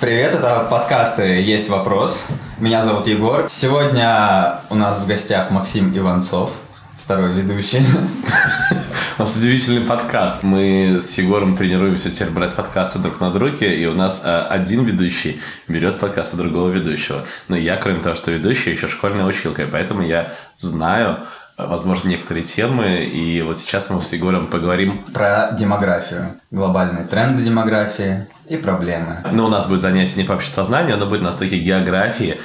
Привет, это подкасты «Есть вопрос». Меня зовут Егор. Сегодня у нас в гостях Максим Иванцов, второй ведущий. У нас удивительный подкаст. Мы с Егором тренируемся теперь брать подкасты друг на друге, и у нас э, один ведущий берет подкасты другого ведущего. Но я, кроме того, что ведущий, еще школьная училка, и поэтому я знаю, возможно, некоторые темы, и вот сейчас мы с Егором поговорим... Про демографию, глобальные тренды демографии и проблемы. Ну, у нас будет занятие не по обществознанию, оно будет на стыке географии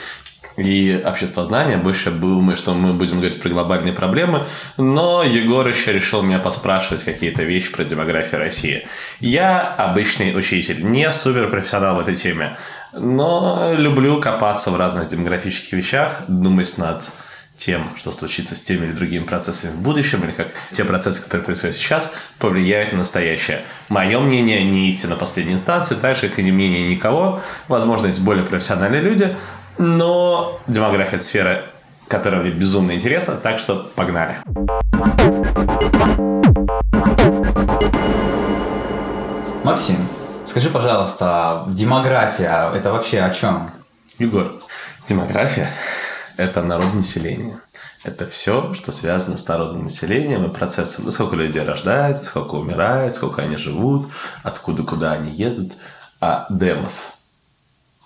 и обществознания. Больше думаю, что мы будем говорить про глобальные проблемы. Но Егор еще решил меня поспрашивать какие-то вещи про демографию России. Я обычный учитель, не супер профессионал в этой теме. Но люблю копаться в разных демографических вещах, думать над тем, что случится с теми или другими процессами в будущем, или как те процессы, которые происходят сейчас, повлияют на настоящее. Мое мнение не истина последней инстанции, так же, как и не мнение никого. Возможно, есть более профессиональные люди, но демография – это сфера, которая мне безумно интересна, так что погнали. Максим, скажи, пожалуйста, демография – это вообще о чем? Егор, демография – это народ населения. Это все, что связано с народным населением и процессом. Ну, сколько людей рождается, сколько умирает, сколько они живут, откуда куда они едут. А демос.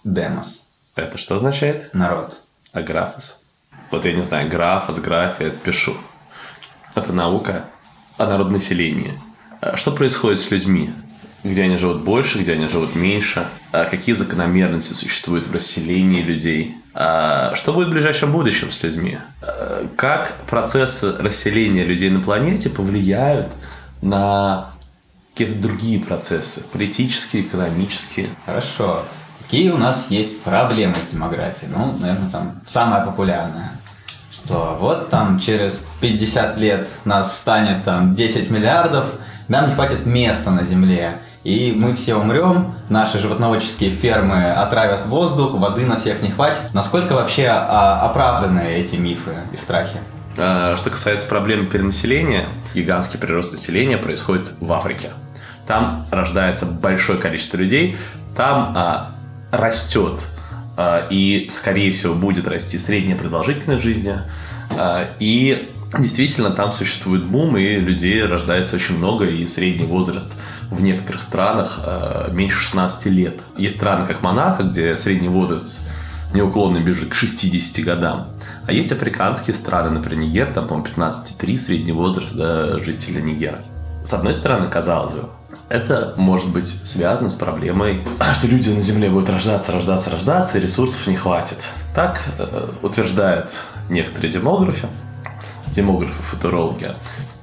Демос. Это что означает? Народ. А графос? Вот я не знаю, графос, графия, пишу. Это наука о народонаселении. А Что происходит с людьми? Где они живут больше, где они живут меньше? А Какие закономерности существуют в расселении людей? А Что будет в ближайшем будущем с людьми? А Как процессы расселения людей на планете повлияют на какие-то другие процессы? Политические, экономические? Хорошо. Какие у нас есть проблемы с демографией? Ну, наверное, там самая популярная. Что вот там через 50 лет нас станет там 10 миллиардов, нам не хватит места на Земле. И мы все умрем, наши животноводческие фермы отравят воздух, воды на всех не хватит. Насколько вообще а, оправданы эти мифы и страхи? А, Что касается проблемы перенаселения, гигантский прирост населения происходит в Африке. Там рождается большое количество людей, там а, растет а, и, скорее всего, будет расти средняя продолжительность жизни. А, и действительно там существует бум, и людей рождается очень много, и средний возраст в некоторых странах а, меньше 16 лет. Есть страны, как Монако, где средний возраст неуклонно бежит к 60 годам. А есть африканские страны, например, Нигер, там, по-моему, 15,3 средний возраст да, жителя Нигера. С одной стороны, казалось бы, это может быть связано с проблемой, что люди на Земле будут рождаться, рождаться, рождаться, и ресурсов не хватит. Так э, утверждают некоторые демографы, демографы, футурологи.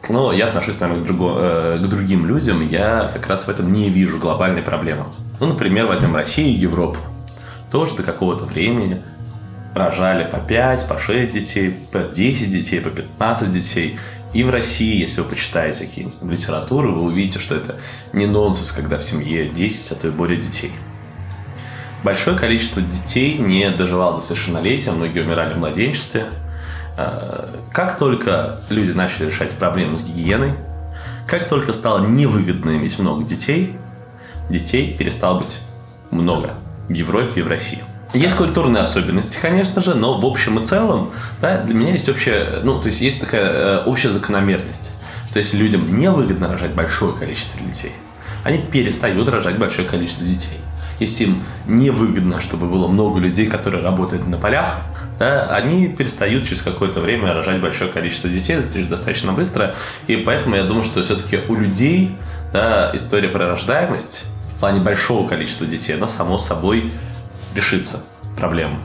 Но я отношусь, наверное, к, друго, э, к другим людям. Я как раз в этом не вижу глобальной проблемы. Ну, например, возьмем Россию и Европу. Тоже до какого-то времени рожали по 5, по 6 детей, по 10 детей, по 15 детей. И в России, если вы почитаете какие-нибудь литературы, вы увидите, что это не нонсенс, когда в семье 10, а то и более детей. Большое количество детей не доживало до совершеннолетия, многие умирали в младенчестве. Э, Как только люди начали решать проблемы с гигиеной, как только стало невыгодно иметь много детей, детей перестало быть много в Европе и в России. Есть культурные особенности, конечно же, но в общем и целом, да, для меня есть общая, ну, то есть есть такая э, общая закономерность, что если людям невыгодно рожать большое количество детей, они перестают рожать большое количество детей. Если им невыгодно, чтобы было много людей, которые работают на полях, да, они перестают через какое-то время рожать большое количество детей, это же достаточно быстро. И поэтому я думаю, что все-таки у людей да, история про рождаемость в плане большого количества детей, она само собой решится проблема.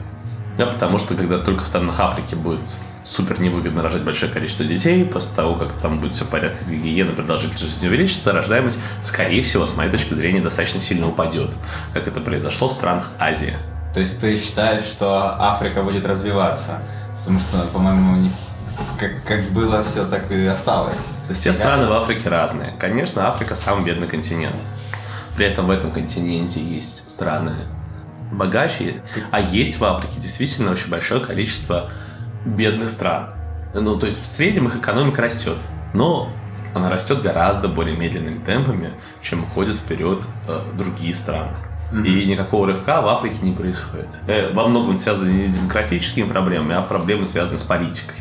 Да, потому что когда только в странах Африки будет супер невыгодно рожать большое количество детей, после того, как там будет все в порядке с гигиеной, продолжительность жизни увеличится, рождаемость, скорее всего, с моей точки зрения, достаточно сильно упадет, как это произошло в странах Азии. То есть ты считаешь, что Африка будет развиваться? Потому что, по-моему, у них как, как было все, так и осталось. Все страны в Африке разные. Конечно, Африка самый бедный континент. При этом в этом континенте есть страны богаче, а есть в Африке действительно очень большое количество бедных стран. Ну, то есть в среднем их экономика растет, но она растет гораздо более медленными темпами, чем уходят вперед э, другие страны. И никакого рывка в Африке не происходит. Э, во многом связано не с демографическими проблемами, а проблемы связаны с политикой.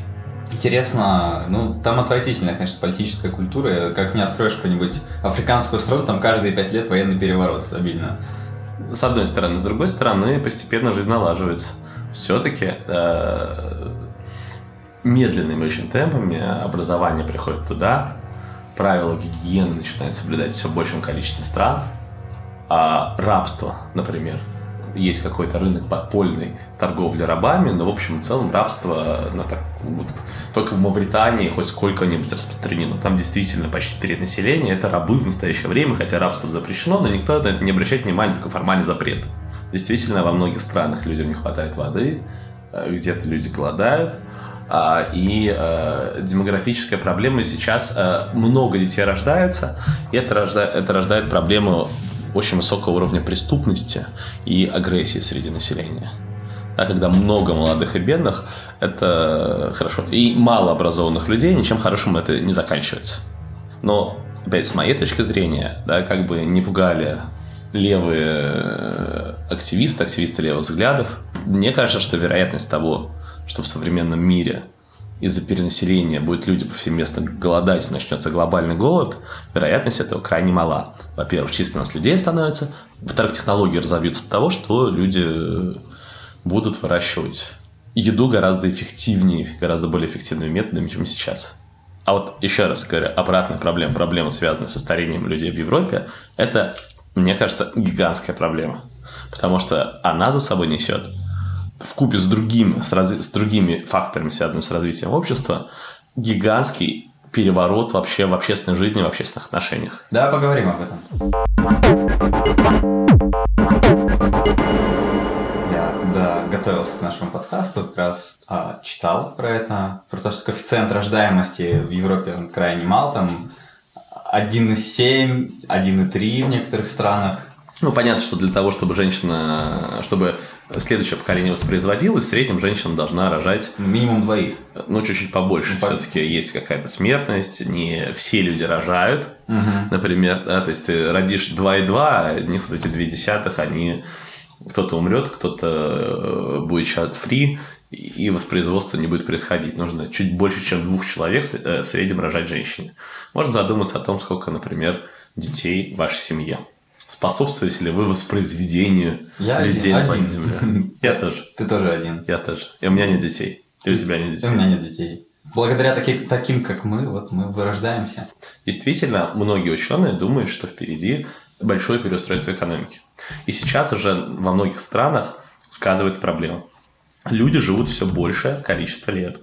Интересно, ну там отвратительная, конечно, политическая культура. Как не откроешь какую-нибудь африканскую страну, там каждые пять лет военный переворот стабильно. С одной стороны. С другой стороны, постепенно жизнь налаживается. Все-таки э, медленными очень темпами образование приходит туда, правила гигиены начинают соблюдать все большем количестве стран, а рабство, например, есть какой-то рынок подпольной торговли рабами, но в общем и целом рабство на так, вот, только в Мавритании хоть сколько-нибудь распространено. Там действительно почти треть населения это рабы в настоящее время, хотя рабство запрещено, но никто на это не обращает внимания, только формальный запрет. Действительно, во многих странах людям не хватает воды, э, где-то люди голодают, а, и э, демографическая проблема сейчас э, много детей рождается, и это рождает, это рождает проблему очень высокого уровня преступности и агрессии среди населения. А когда много молодых и бедных, это хорошо. И мало образованных людей, ничем хорошим это не заканчивается. Но, опять, с моей точки зрения, да, как бы не пугали левые э, активисты, активисты левых взглядов, мне кажется, что вероятность того, что в современном мире из-за перенаселения будут люди повсеместно голодать, начнется глобальный голод, вероятность этого крайне мала. Во-первых, численность людей становится, во-вторых, технологии разовьются до того, что люди будут выращивать еду гораздо эффективнее, гораздо более эффективными методами, чем сейчас. А вот еще раз говорю, обратная проблема, проблема, связанная со старением людей в Европе, это, мне кажется, гигантская проблема. Потому что она за собой несет в купе с, другим, с, раз, с другими факторами, связанными с развитием общества, гигантский переворот вообще в общественной жизни, в общественных отношениях. Да, поговорим об этом. Я когда готовился к нашему подкасту, как раз а, читал про это, про то, что коэффициент рождаемости в Европе он крайне мал, там 1,7, 1,3 в некоторых странах. Ну, понятно, что для того, чтобы женщина, чтобы следующее поколение воспроизводилось, в среднем женщина должна рожать... Минимум двоих. Ну, чуть-чуть побольше. Ну, Все-таки есть какая-то смертность, не все люди рожают, угу. например, да, то есть ты родишь 2,2, а из них вот эти две десятых, они... Кто-то умрет, кто-то э, будет free, и воспроизводство не будет происходить. Нужно чуть больше, чем двух человек э, в среднем рожать женщине. Можно задуматься о том, сколько, например, детей в вашей семье. Способствуете ли вы воспроизведению я людей один, на. Земле? Я тоже. Ты тоже один. Я тоже. И у меня нет детей. И у тебя нет детей. У меня нет детей. Благодаря таки, таким, как мы, вот мы вырождаемся. Действительно, многие ученые думают, что впереди большое переустройство экономики. И сейчас уже во многих странах сказывается проблема. Люди живут все большее количество лет.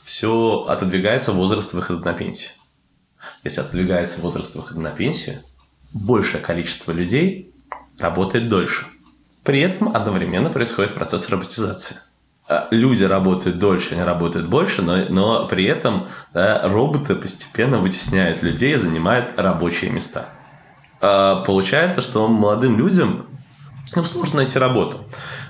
Все отодвигается возраст выхода на пенсию. Если отодвигается возраст выхода на пенсию, большее количество людей работает дольше. При этом одновременно происходит процесс роботизации. А люди работают дольше, они работают больше, но, но при этом да, роботы постепенно вытесняют людей и занимают рабочие места. А получается, что молодым людям им сложно найти работу.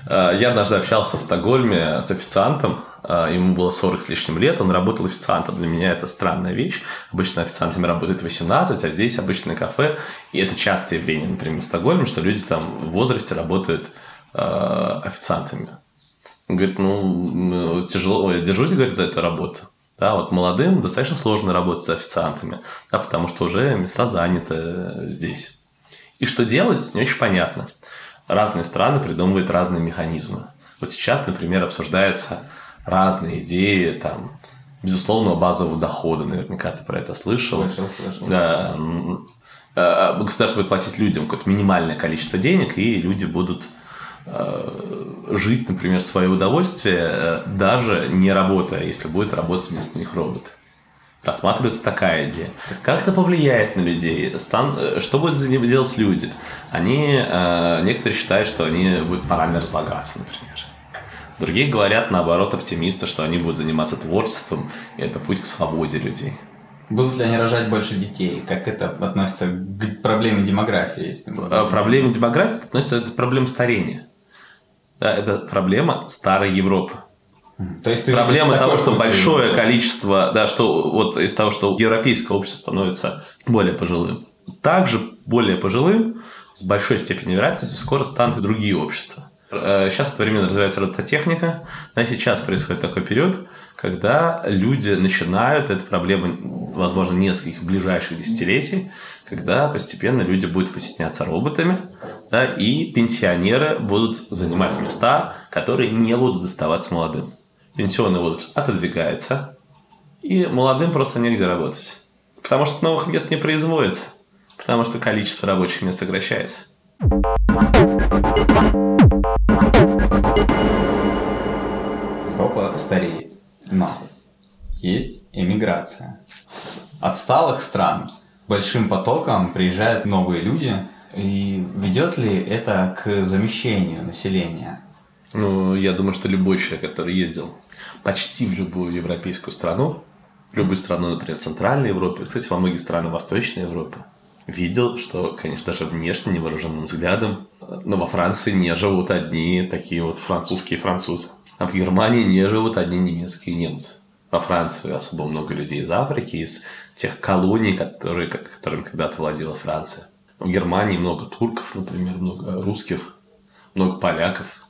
А, я однажды общался в Стокгольме с официантом, а, ему было 40 с лишним лет, он работал официантом. Для меня это странная вещь. Обычно официантами работает 18, а здесь обычное кафе. И это частое явление, например, в Стокгольме, что люди там в возрасте работают э, официантами. Он говорит, ну, тяжело, держусь, говорит, за эту работу. Да, вот молодым достаточно сложно работать с официантами, да, потому что уже места заняты здесь. И что делать, не очень понятно. Разные страны придумывают разные механизмы. Вот сейчас, например, обсуждается разные идеи, там, безусловного базового дохода, наверняка ты про это слышал. Слышал, слышал. Да. Э, государство будет платить людям какое-то минимальное количество денег, и люди будут э, жить, например, в свое удовольствие, э, даже не работая, если будет работать вместо них робот. Рассматривается такая идея. Как это повлияет на людей? Стан... Что будет за ним делать люди? Они, некоторые считают, что они будут морально разлагаться, например. Другие говорят, наоборот, оптимисты, что они будут заниматься творчеством, и это путь к свободе людей. Будут ли они рожать больше детей? Как это относится к проблеме демографии? Если мы... А, проблеме демографии относится к проблеме старения. Да, это проблема старой Европы. То есть проблема того, что большое жизни. количество, да, что вот из того, что европейское общество становится более пожилым. Также более пожилым с большой степенью вероятности скоро станут и другие общества. Э, сейчас одновременно развивается робототехника, а сейчас происходит такой период, когда люди начинают, это проблема, возможно, нескольких ближайших десятилетий, когда постепенно люди будут вытесняться роботами, да, и пенсионеры будут занимать места, которые не будут доставаться молодым. Пенсионный возраст отодвигается, и молодым просто негде работать. Потому что новых мест не производится, потому что количество рабочих мест сокращается. Европа стареет, но есть эмиграция. С отсталых стран большим потоком приезжают новые люди. И ведет ли это к замещению населения? Ну, я думаю, что любой человек, который ездил почти в любую европейскую страну, любую страну, например, Центральной Европы, кстати, во многие страны Восточной Европы, видел, что, конечно, даже внешне, невооруженным взглядом, но во Франции не живут одни такие вот французские французы. А в Германии не живут одни немецкие немцы. Во Франции особо много людей из Африки, из тех колоний, которые, которыми когда-то владела Франция. В Германии много турков, например, много русских, много поляков.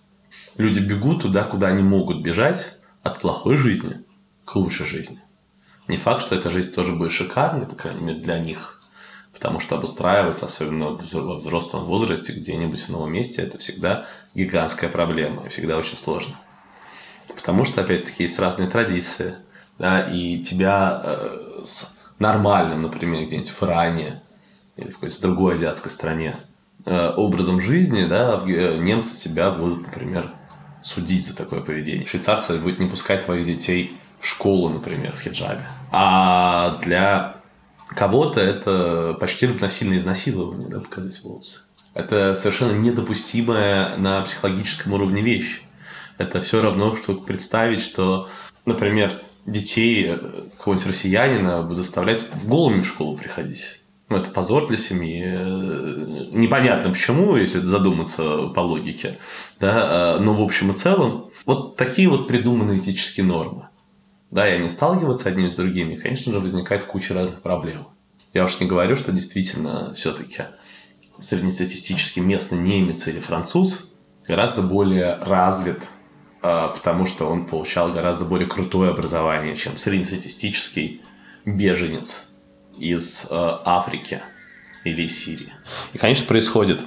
Люди бегут туда, куда они могут бежать от плохой жизни к лучшей жизни. Не факт, что эта жизнь тоже будет шикарной, по крайней мере, для них. Потому что обустраиваться, особенно во взрослом возрасте, где-нибудь в новом месте, это всегда гигантская проблема и всегда очень сложно. Потому что, опять-таки, есть разные традиции, да, и тебя э, с нормальным, например, где-нибудь в Иране или в какой-то другой азиатской стране э, образом жизни, да, э, немцы тебя будут, например, судить за такое поведение. Швейцарцы будут не пускать твоих детей в школу, например, в хиджабе. А для кого-то это почти равносильно изнасилование, да, показать волосы. Это совершенно недопустимая на психологическом уровне вещь. Это все равно, что представить, что, например, детей э, какого-нибудь россиянина будут заставлять в голыми в школу приходить. Ну, это позор для семьи. Э, непонятно почему, если задуматься по логике. Да? Э, но в общем и целом, вот такие вот придуманные этические нормы. Да, и они сталкиваются одним с другими, конечно же, возникает куча разных проблем. Я уж не говорю, что действительно все-таки среднестатистический местный немец или француз гораздо более развит а, потому что он получал гораздо более крутое образование, чем среднестатистический беженец из а, Африки или Сирии. И, конечно, происходит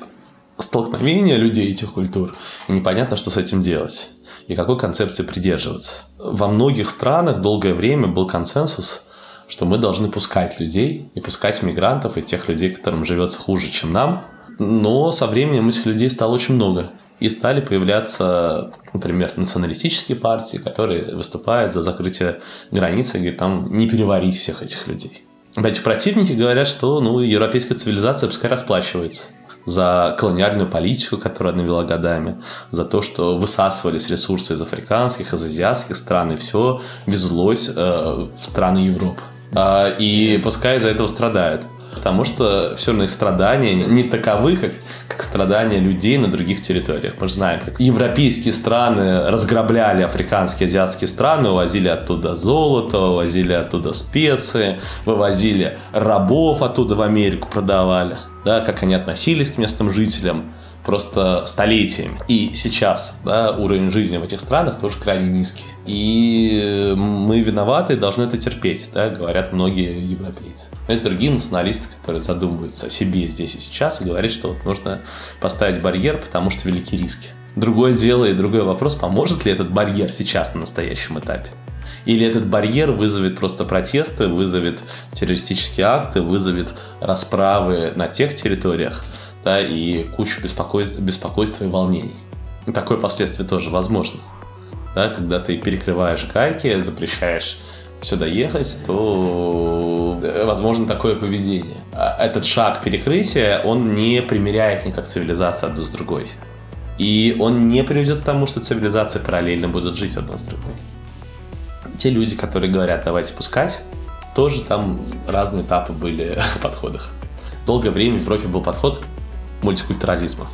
столкновение людей этих культур, и непонятно, что с этим делать и какой концепции придерживаться. Во многих странах долгое время был консенсус, что мы должны пускать людей и пускать мигрантов и тех людей, которым живется хуже, чем нам. Но со временем этих людей стало очень много. И стали появляться, например, националистические партии, которые выступают за закрытие границы и говорят, там не переварить всех этих людей. Эти противники говорят, что ну, европейская цивилизация пускай расплачивается за колониальную политику, которую она вела годами, за то, что высасывались ресурсы из африканских, из азиатских стран, и все везлось э, в страны Европы. А, и пускай из-за этого страдают потому что все равно их страдания не таковы, как, как страдания людей на других территориях. Мы же знаем, как европейские страны разграбляли африканские, азиатские страны, увозили оттуда золото, увозили оттуда специи, вывозили рабов оттуда в Америку, продавали. Да, как они относились к местным жителям просто столетиями. И сейчас да, уровень жизни в этих странах тоже крайне низкий. И мы виноваты и должны это терпеть, да, говорят многие европейцы. Есть другие националисты, которые задумываются о себе здесь и сейчас и говорят, что вот нужно поставить барьер, потому что велики риски. Другое дело и другой вопрос, поможет ли этот барьер сейчас на настоящем этапе. Или этот барьер вызовет просто протесты, вызовет террористические акты, вызовет расправы на тех территориях, да, и кучу беспокойств, беспокойства и волнений. И такое последствие тоже возможно. Да, когда ты перекрываешь гайки, запрещаешь сюда ехать, то э, возможно такое поведение. А этот шаг перекрытия, он не примеряет никак цивилизацию одну с другой. И он не приведет к тому, что цивилизации параллельно будут жить одна с другой. Те люди, которые говорят, давайте пускать, тоже там разные этапы были в подходах. Долгое время в Европе был подход мультикультурализма.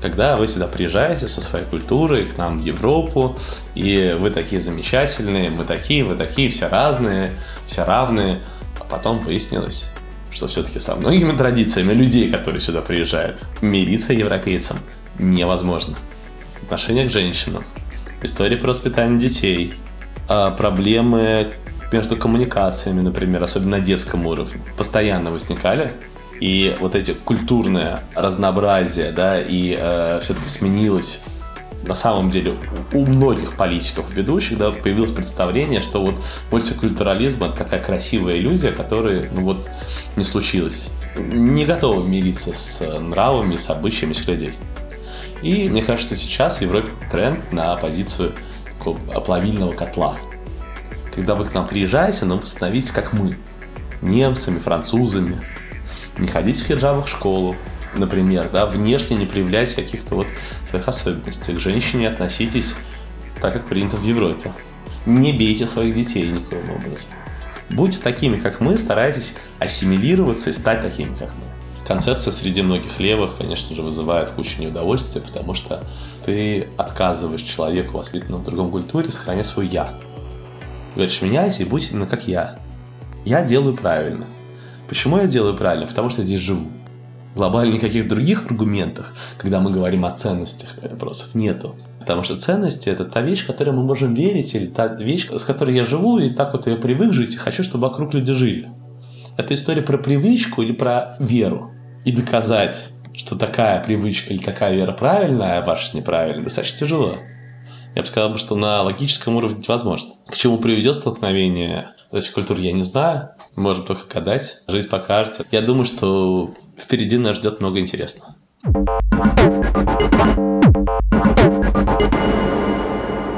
Когда вы сюда приезжаете со своей культурой к нам в Европу, и вы такие замечательные, мы такие, вы такие, все разные, все равные, а потом выяснилось, что все-таки со многими традициями людей, которые сюда приезжают, мириться европейцам невозможно. Отношение к женщинам, история про воспитание детей, а проблемы между коммуникациями, например, особенно на детском уровне, постоянно возникали. И вот эти культурное разнообразие, да, и э, все-таки сменилось на самом деле у многих политиков, ведущих, да, появилось представление, что вот мультикультурализм это такая красивая иллюзия, которая, ну вот, не случилась. Не готовы мириться с нравами, с обычаями с людей. И мне кажется, сейчас в Европе тренд на позицию такого оплавильного котла. Когда вы к нам приезжаете, но вы становитесь как мы. Немцами, французами. Не ходите в хиджабах в школу, например, да, внешне не проявляйте каких-то вот своих особенностей. К женщине относитесь так, как принято в Европе. Не бейте своих детей никаким образом. Будьте такими, как мы, старайтесь ассимилироваться и стать такими, как мы. Концепция среди многих левых, конечно же, вызывает кучу неудовольствия, потому что ты отказываешь человеку, воспитанному в другом культуре, сохранять свое «я». Говоришь, меняйся и будь именно как я. Я делаю правильно. Почему я делаю правильно? Потому что здесь живу. Глобально никаких других аргументах, когда мы говорим о ценностях вопросов, нету. Потому что ценности – это та вещь, которой мы можем верить, или та вещь, с которой я живу, и так вот я привык жить, и хочу, чтобы вокруг люди жили. Это история про привычку или про веру. И доказать, что такая привычка или такая вера правильная, а ваша неправильная, достаточно тяжело. Я бы сказал, что на логическом уровне невозможно. К чему приведет столкновение этих культур, я не знаю. Можем только гадать. Жизнь покажет. Я думаю, что впереди нас ждет много интересного.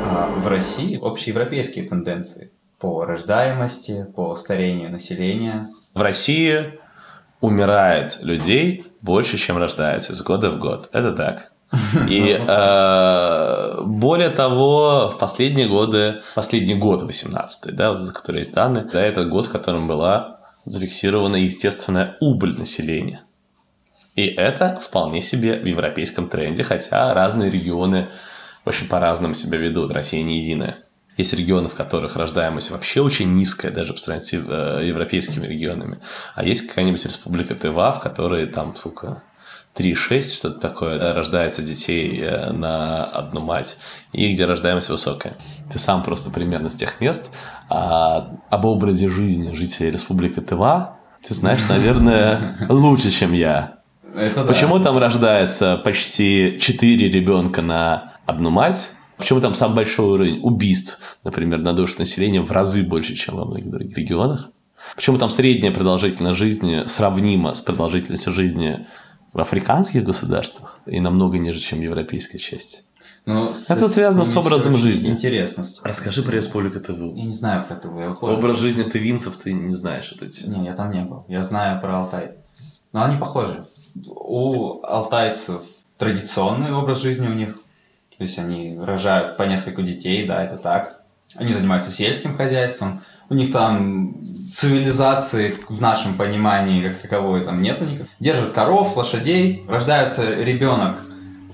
А в России общеевропейские тенденции по рождаемости, по старению населения. В России умирает людей больше, чем рождается из года в год. Это так. И э, более того, в последние годы, последний год 18 да, за который есть данные, да, это год, в котором была зафиксирована естественная убыль населения. И это вполне себе в европейском тренде, хотя разные регионы очень по-разному себя ведут, Россия не единая. Есть регионы, в которых рождаемость вообще очень низкая, даже по сравнению с э, европейскими регионами. А есть какая-нибудь республика Тыва, в которой там, сука, 3-6, что-то такое, да, рождается детей э, на одну мать, и где рождаемость высокая. Ты сам просто примерно с тех мест, а об образе жизни жителей Республики Тыва ты знаешь, наверное, лучше, чем я. Это Почему да. там рождается почти 4 ребенка на одну мать? Почему там самый большой уровень убийств, например, на душу населения в разы больше, чем во многих других регионах? Почему там средняя продолжительность жизни сравнима с продолжительностью жизни в африканских государствах и намного ниже, чем в европейской части? Ну, с- Это связано с ними образом жизни. Интересно. Расскажи про Республику Тыву. Я не знаю про ТВ. я. Образ жизни тывинцев ты не знаешь вот эти. Не, я там не был. Я знаю про Алтай. Но они похожи. У алтайцев традиционный образ жизни у них. То есть они рожают по несколько детей, да, это так. Они занимаются сельским хозяйством. У них там цивилизации в нашем понимании как таковой там нету никак. Держат коров, лошадей, рождается ребенок.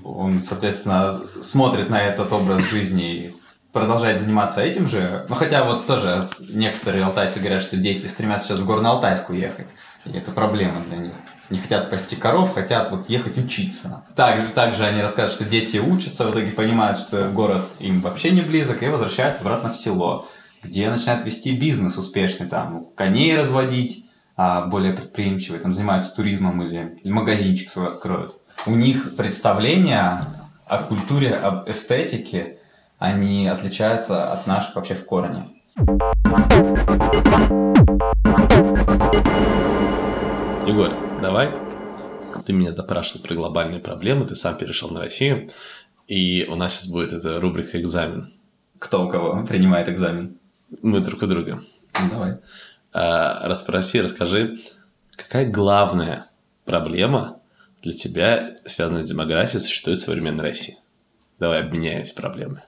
Он, соответственно, смотрит на этот образ жизни и продолжает заниматься этим же. Ну, хотя вот тоже некоторые алтайцы говорят, что дети стремятся сейчас в Горно-Алтайск уехать. И это проблема для них. Не хотят пасти коров, хотят вот ехать учиться. Также, также они расскажут, что дети учатся, в итоге понимают, что город им вообще не близок, и возвращаются обратно в село, где начинают вести бизнес успешный, там, коней разводить, а более предприимчивые, там, занимаются туризмом или магазинчик свой откроют. У них представления о культуре, об эстетике, они отличаются от наших вообще в корне. Егор, давай. Ты меня допрашивал про глобальные проблемы, ты сам перешел на Россию. И у нас сейчас будет эта рубрика «Экзамен». Кто у кого принимает экзамен? Мы друг у друга. Ну, давай. А, расспроси, расскажи, какая главная проблема для тебя, связанная с демографией, существует в современной России? Давай обменяемся проблемами.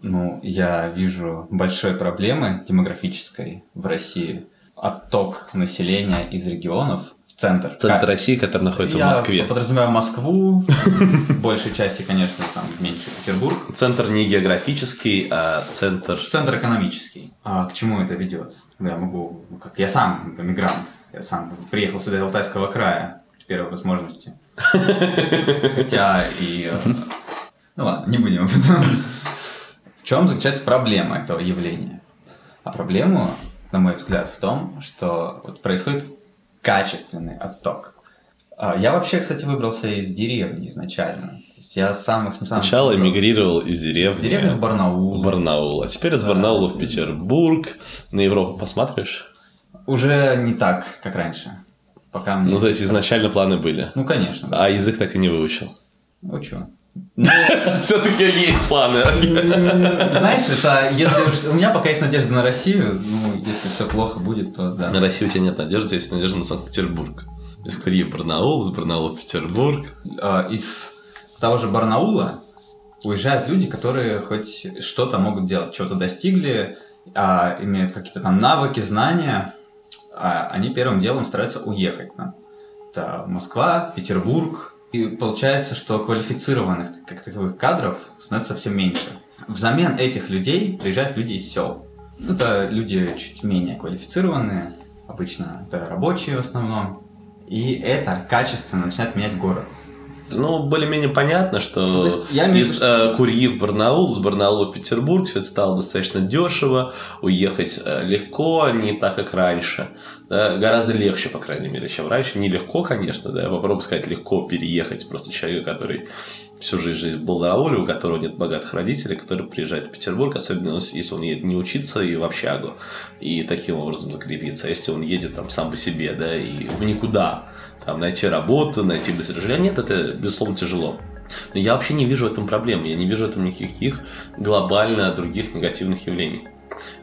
Ну, я вижу большой проблемы демографической в России. Отток населения из регионов в центр. Центр Как- России, который находится Я в Москве. подразумеваю Москву, в большей части, конечно, там меньше Петербург. Центр не географический, а центр... Центр экономический. А к чему это ведет? Я могу, ну, как я сам иммигрант, Я сам приехал сюда из Алтайского края при первой возможности. Хотя и... Ну ладно, не будем об этом. В чем заключается проблема этого явления? А проблема, на мой взгляд, в том, что вот происходит качественный отток. А, Я вообще, кстати, выбрался из деревни изначально. То есть я самых не Сначала видел. эмигрировал из деревни. Из деревни в Барнаул. в Барнаул. А теперь из Барнаула в Петербург. На Европу посмотришь? Уже не так, как раньше. Пока мне... Ну, то есть изначально планы были. Ну, конечно. да. А язык так и не выучил. Учу. Все-таки есть планы. Знаешь, это если уж... У меня пока есть надежда на Россию, ну, если все плохо будет, то да. На Россию у тебя нет надежды, есть надежда на Санкт-Петербург. Из Курьи Барнаул, из Барнаула Петербург. А, Из того же Барнаула уезжают люди, которые хоть что-то могут делать, чего-то достигли, а, имеют какие-то там навыки, знания, а они первым делом стараются уехать. Это Москва, Петербург. И получается, что квалифицированных как таковых кадров становится все меньше. Взамен этих людей приезжают люди из сел. Это люди чуть менее квалифицированные, обычно это рабочие в основном. И это качественно начинает менять город. Ну, более-менее понятно, То что есть я из э, Курьи в Барнаул, с Барнаула в Петербург все это стало достаточно дешево, уехать э, легко, не так, как раньше. Да, гораздо легче, по крайней мере, чем раньше. Нелегко, конечно, да, я попробую сказать, легко переехать просто человека, который всю жизнь жизнь был на у которого нет богатых родителей, который приезжает в Петербург, особенно если он едет не учиться и в общагу, и таким образом закрепиться. А если он едет там сам по себе, да, и в никуда, там, найти работу, найти быстрое жилье, нет, это, безусловно, тяжело. Но я вообще не вижу в этом проблем, я не вижу в этом никаких глобально других негативных явлений.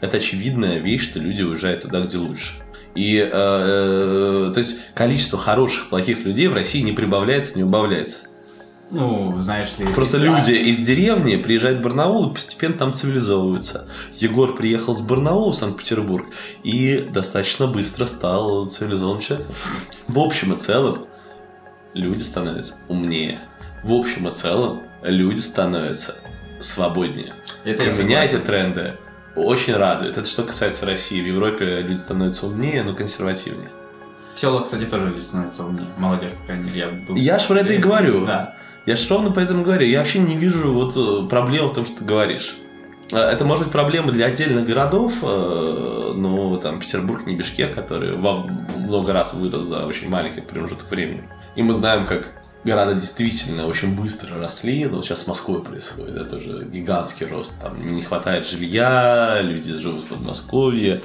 Это очевидная вещь, что люди уезжают туда, где лучше. И, э, э, то есть, количество хороших, плохих людей в России не прибавляется, не убавляется. Ну, знаешь ли... Просто да, люди из деревни приезжают в Барнаул и постепенно там цивилизовываются. Егор приехал с Барнаула в Санкт-Петербург и достаточно быстро стал цивилизованным человеком. В общем и целом люди становятся умнее. В общем и целом люди становятся свободнее. Это Для меня эти тренды очень радуют. Это что касается России. В Европе люди становятся умнее, но консервативнее. В селах, кстати, тоже люди становятся умнее. Молодежь, по крайней мере. Я, был Я ж про это и говорю. Да. Я же ровно поэтому говорю. Я вообще не вижу вот э, проблем в том, что ты говоришь. Э, Это может быть проблема для отдельных городов, но там Петербург не Бишкек, который много раз вырос за очень маленький промежуток времени. И мы знаем, как города действительно очень быстро росли, но вот сейчас с Москвой происходит, это тоже гигантский рост, там не хватает жилья, люди живут в Подмосковье,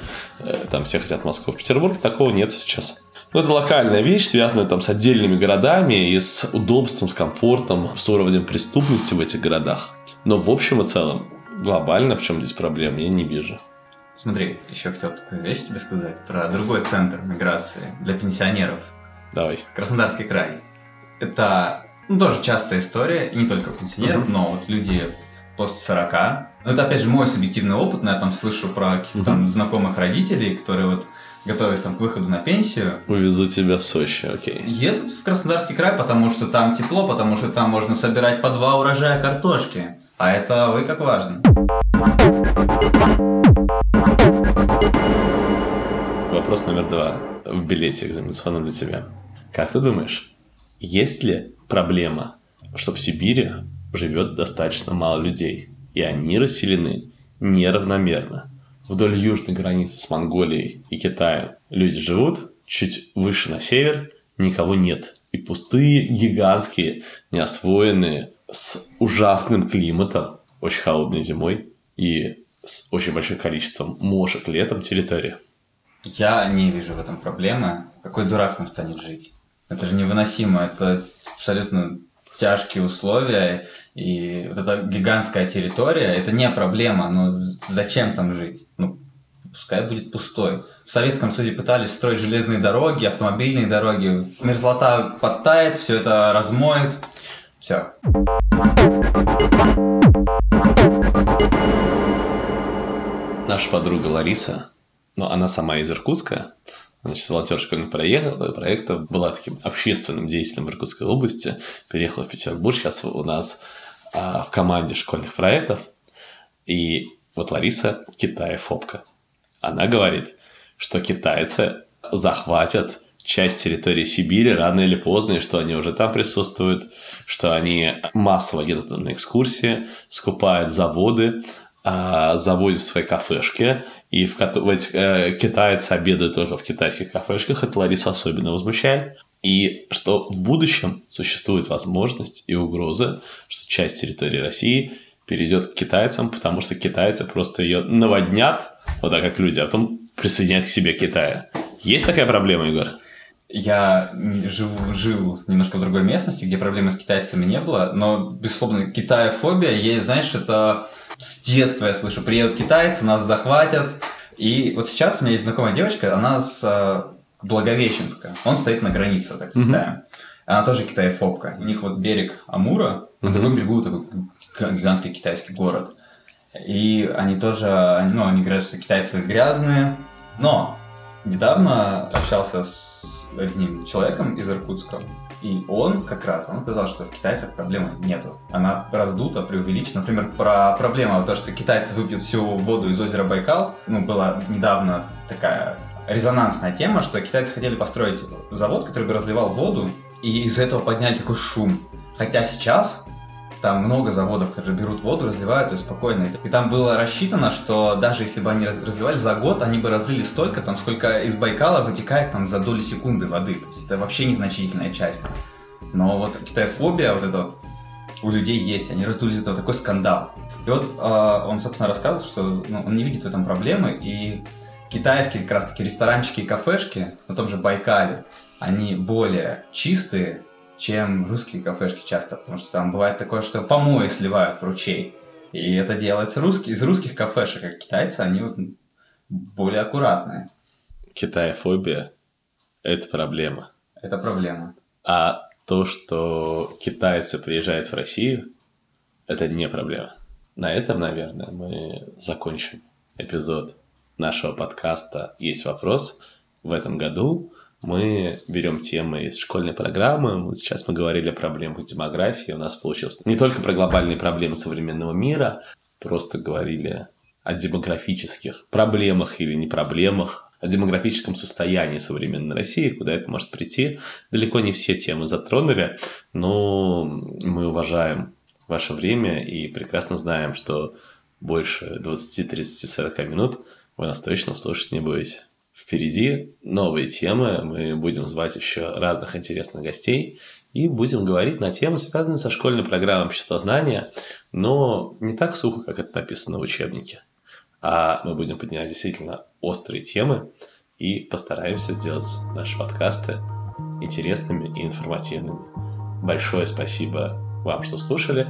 там все хотят Москву. В Петербурге такого нет сейчас. Ну, это локальная вещь, связанная там с отдельными городами и с удобством, с комфортом, с уровнем преступности в этих городах. Но в общем и целом, глобально в чем здесь проблема, я не вижу. Смотри, еще хотел такую вещь тебе сказать про другой центр миграции для пенсионеров. Давай. Краснодарский край. Это ну, тоже частая история, не только у пенсионеров, но вот люди после 40. Ну, это опять же мой субъективный опыт, но я там слышу про каких-то там знакомых родителей, которые вот готовясь там к выходу на пенсию, Увезу тебя в Сочи, окей. едут в Краснодарский край, потому что там тепло, потому что там можно собирать по два урожая картошки. А это вы как важно. Вопрос номер два в билете экзаменационном для тебя. Как ты думаешь, есть ли проблема, что в Сибири живет достаточно мало людей, и они расселены неравномерно? Вдоль южной границы с Монголией и Китаем люди живут, чуть выше на север никого нет. И пустые, гигантские, неосвоенные, с ужасным климатом, очень холодной зимой и с очень большим количеством мошек летом территории. Я не вижу в этом проблемы. Какой дурак там станет жить? Это же невыносимо. Это абсолютно тяжкие условия. И вот эта гигантская территория, это не проблема. Но зачем там жить? Ну, пускай будет пустой. В Советском Союзе пытались строить железные дороги, автомобильные дороги. Мерзлота подтает, все это размоет. Все. Наша подруга Лариса, но она сама из Иркутска, сейчас волонтер школьных проектов, была таким общественным деятелем в Иркутской области, переехала в Петербург, сейчас у нас а, в команде школьных проектов. И вот Лариса китаефобка. Она говорит, что китайцы захватят часть территории Сибири рано или поздно, и что они уже там присутствуют, что они массово едут на экскурсии, скупают заводы, а, заводят свои кафешки, и в, в этих, э, китайцы обедают только в китайских кафешках, это Ларису особенно возмущает. И что в будущем существует возможность и угроза, что часть территории России перейдет к китайцам, потому что китайцы просто ее наводнят, вот так как люди, а потом присоединять к себе Китая. Есть такая проблема, Егор? Я живу, жил немножко в другой местности, где проблемы с китайцами не было, но, безусловно, китаефобия есть, знаешь, это с детства я слышу, приедут китайцы, нас захватят. И вот сейчас у меня есть знакомая девочка, она с э, Благовещенска. Он стоит на границе, так сказать. Mm-hmm. Она тоже китаефобка. У них вот берег Амура, на другом берегу такой гигантский китайский город. И они тоже, ну, они говорят, что китайцы грязные. Но недавно общался с одним человеком из Иркутска, и он как раз, он сказал, что в китайцах проблемы нету. Она раздута, преувеличена. Например, про проблему, то, что китайцы выпьют всю воду из озера Байкал, ну, была недавно такая резонансная тема, что китайцы хотели построить завод, который бы разливал воду, и из-за этого подняли такой шум. Хотя сейчас там много заводов, которые берут воду, разливают ее спокойно. И там было рассчитано, что даже если бы они разливали за год, они бы разлили столько, там, сколько из Байкала вытекает там за доли секунды воды. То есть это вообще незначительная часть. Но вот китаефобия вот это вот у людей есть, они раздули из этого такой скандал. И вот э, он, собственно, рассказывал, что ну, он не видит в этом проблемы, и китайские как раз-таки ресторанчики и кафешки на том же Байкале, они более чистые, чем русские кафешки часто, потому что там бывает такое, что помои сливают в ручей. И это делается русские, из русских кафешек, а китайцы, они вот более аккуратные. Китаефобия – это проблема. Это проблема. А то, что китайцы приезжают в Россию, это не проблема. На этом, наверное, мы закончим эпизод нашего подкаста «Есть вопрос». В этом году мы берем темы из школьной программы. Вот сейчас мы говорили о проблемах демографии. У нас получилось не только про глобальные проблемы современного мира, просто говорили о демографических проблемах или не проблемах, о демографическом состоянии современной России, куда это может прийти. Далеко не все темы затронули, но мы уважаем ваше время и прекрасно знаем, что больше 20, 30, 40 минут вы нас точно слушать не будете. Впереди новые темы, мы будем звать еще разных интересных гостей и будем говорить на темы, связанные со школьной программой обществознания, но не так сухо, как это написано в учебнике. А мы будем поднимать действительно острые темы и постараемся сделать наши подкасты интересными и информативными. Большое спасибо вам, что слушали.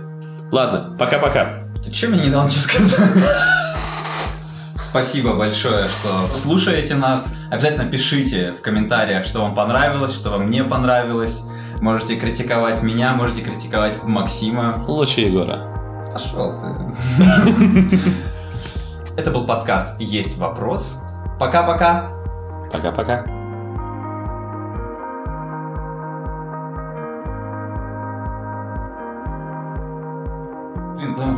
Ладно, пока-пока. Ты что мне не дал ничего сказать? Спасибо большое, что слушаете нас. Обязательно пишите в комментариях, что вам понравилось, что вам не понравилось. Можете критиковать меня, можете критиковать Максима. Лучше Егора. Пошел ты. Это был подкаст «Есть вопрос». Пока-пока. Пока-пока.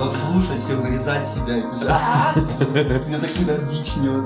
Слушать, все вырезать себя. Я так недавно дичь нес.